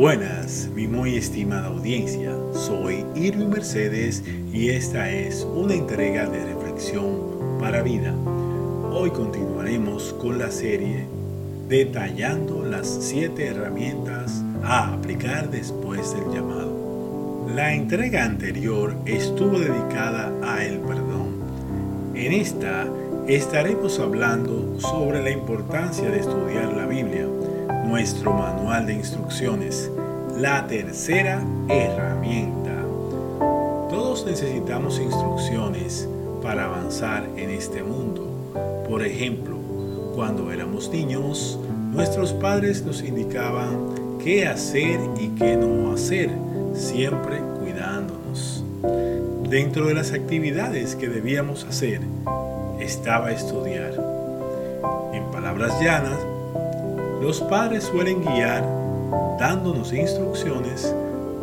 Buenas, mi muy estimada audiencia. Soy Irving Mercedes y esta es una entrega de reflexión para vida. Hoy continuaremos con la serie detallando las siete herramientas a aplicar después del llamado. La entrega anterior estuvo dedicada a el perdón. En esta estaremos hablando sobre la importancia de estudiar la Biblia nuestro manual de instrucciones, la tercera herramienta. Todos necesitamos instrucciones para avanzar en este mundo. Por ejemplo, cuando éramos niños, nuestros padres nos indicaban qué hacer y qué no hacer, siempre cuidándonos. Dentro de las actividades que debíamos hacer estaba estudiar. En palabras llanas, los padres suelen guiar dándonos instrucciones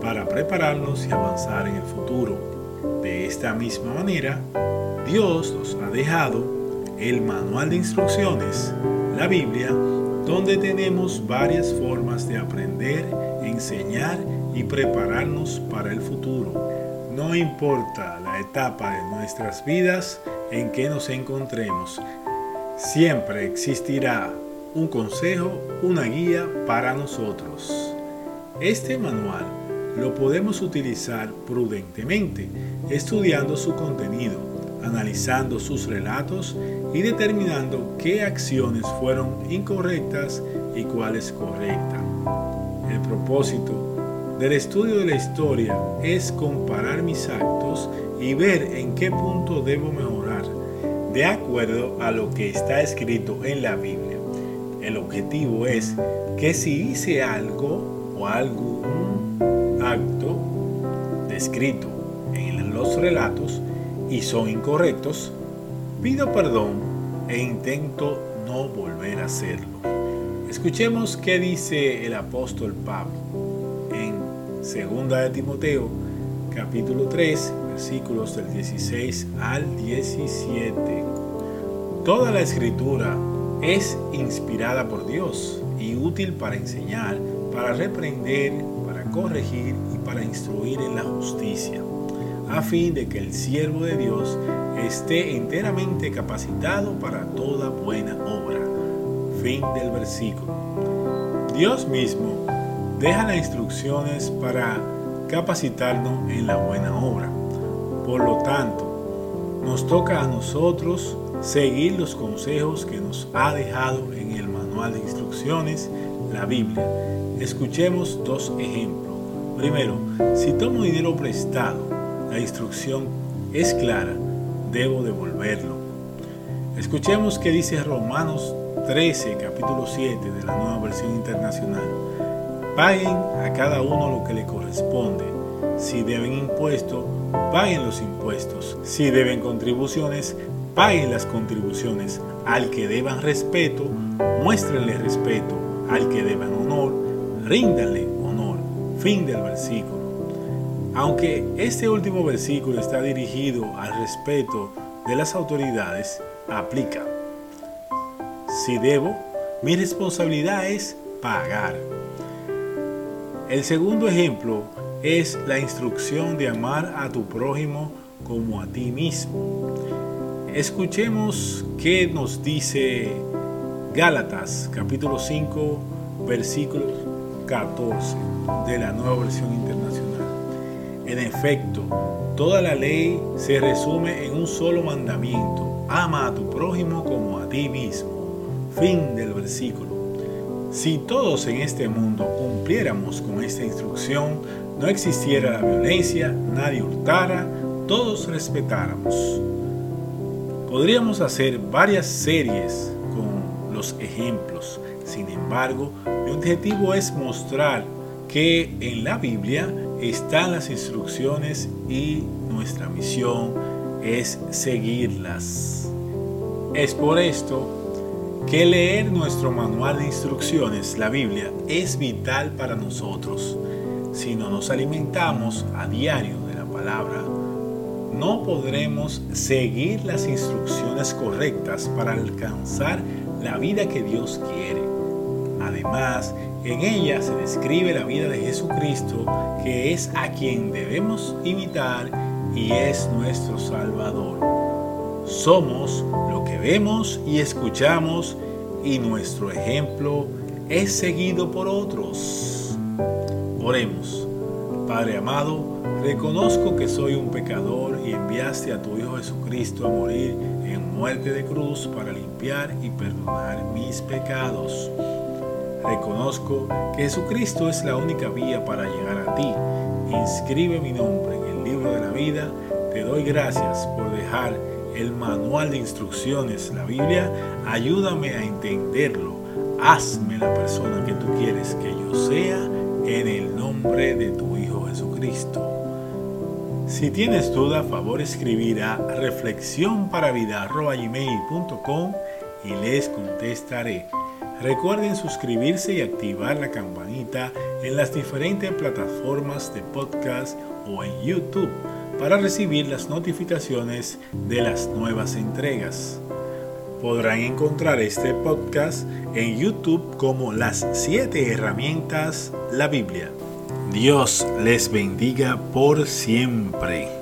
para prepararnos y avanzar en el futuro. De esta misma manera, Dios nos ha dejado el manual de instrucciones, la Biblia, donde tenemos varias formas de aprender, enseñar y prepararnos para el futuro. No importa la etapa de nuestras vidas en que nos encontremos, siempre existirá un consejo, una guía para nosotros. Este manual lo podemos utilizar prudentemente, estudiando su contenido, analizando sus relatos y determinando qué acciones fueron incorrectas y cuáles correctas. El propósito del estudio de la historia es comparar mis actos y ver en qué punto debo mejorar, de acuerdo a lo que está escrito en la Biblia. El objetivo es que si hice algo o algún acto descrito en los relatos y son incorrectos, pido perdón e intento no volver a hacerlo. Escuchemos qué dice el apóstol Pablo en 2 de Timoteo capítulo 3 versículos del 16 al 17. Toda la escritura es inspirada por Dios y útil para enseñar, para reprender, para corregir y para instruir en la justicia, a fin de que el siervo de Dios esté enteramente capacitado para toda buena obra. Fin del versículo. Dios mismo deja las instrucciones para capacitarnos en la buena obra. Por lo tanto, nos toca a nosotros seguir los consejos que nos ha dejado en el manual de instrucciones, la Biblia. Escuchemos dos ejemplos. Primero, si tomo dinero prestado, la instrucción es clara, debo devolverlo. Escuchemos qué dice Romanos 13, capítulo 7 de la nueva versión internacional. Paguen a cada uno lo que le corresponde. Si deben impuestos, paguen los impuestos. Si deben contribuciones, paguen las contribuciones. Al que deban respeto, muéstrenle respeto. Al que deban honor, ríndanle honor. Fin del versículo. Aunque este último versículo está dirigido al respeto de las autoridades, aplica. Si debo, mi responsabilidad es pagar. El segundo ejemplo es la instrucción de amar a tu prójimo como a ti mismo. Escuchemos qué nos dice Gálatas capítulo 5 versículo 14 de la nueva versión internacional. En efecto, toda la ley se resume en un solo mandamiento. Ama a tu prójimo como a ti mismo. Fin del versículo. Si todos en este mundo cumpliéramos con esta instrucción, no existiera la violencia, nadie hurtara, todos respetáramos. Podríamos hacer varias series con los ejemplos. Sin embargo, mi objetivo es mostrar que en la Biblia están las instrucciones y nuestra misión es seguirlas. Es por esto que leer nuestro manual de instrucciones, la Biblia, es vital para nosotros. Si no nos alimentamos a diario de la palabra, no podremos seguir las instrucciones correctas para alcanzar la vida que Dios quiere. Además, en ella se describe la vida de Jesucristo, que es a quien debemos imitar y es nuestro Salvador. Somos lo que vemos y escuchamos y nuestro ejemplo es seguido por otros. Oremos. Padre amado, reconozco que soy un pecador y enviaste a tu Hijo Jesucristo a morir en muerte de cruz para limpiar y perdonar mis pecados. Reconozco que Jesucristo es la única vía para llegar a ti. Inscribe mi nombre en el libro de la vida. Te doy gracias por dejar el manual de instrucciones, la Biblia. Ayúdame a entenderlo. Hazme la persona que tú quieres que yo sea en el nombre de tu Hijo Jesucristo. Si tienes duda, favor escribir a reflexionparavida.com y les contestaré. Recuerden suscribirse y activar la campanita en las diferentes plataformas de podcast o en YouTube para recibir las notificaciones de las nuevas entregas. Podrán encontrar este podcast en YouTube como las 7 herramientas la Biblia. Dios les bendiga por siempre.